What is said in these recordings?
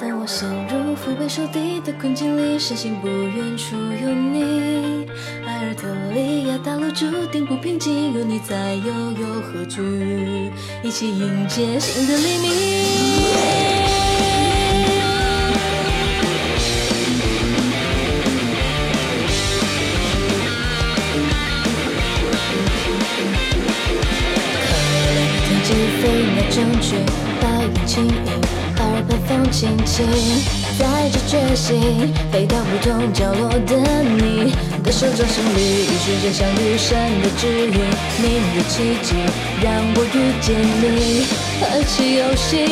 当我陷入腹背受敌的困境里，深信不远处有你。埃尔特利亚大陆注定不平静，有你在又有何惧？一起迎接新的黎明。起飞那正确，白云轻盈，耳畔风轻轻，带着决心飞到不同角落的你的手掌心里，一瞬间像雨神的指引，命运奇迹让我遇见你。和气游戏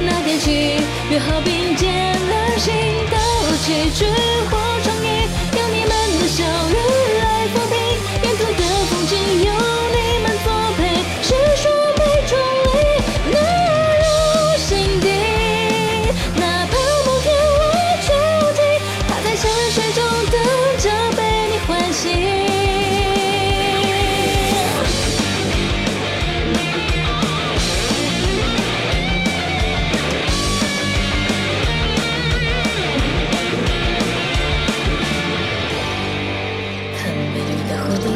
那天起，约好并肩而行，斗气去或创意，有你们的小雨来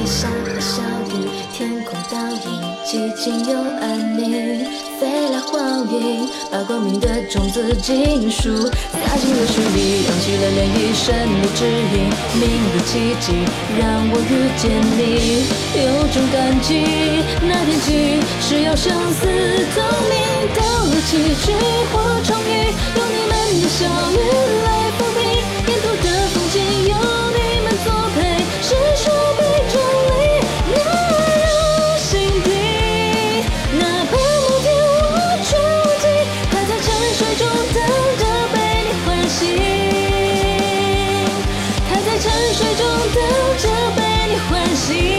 下的小雨，天空倒影，寂静又安宁。飞来黄莺，把光明的种子尽数撒进了水里，扬起了涟漪声的指引。明日奇迹让我遇见你，有种感激，那天起是要生死同命，斗气去或重遇，有你们的小雨沉睡中等着被你唤醒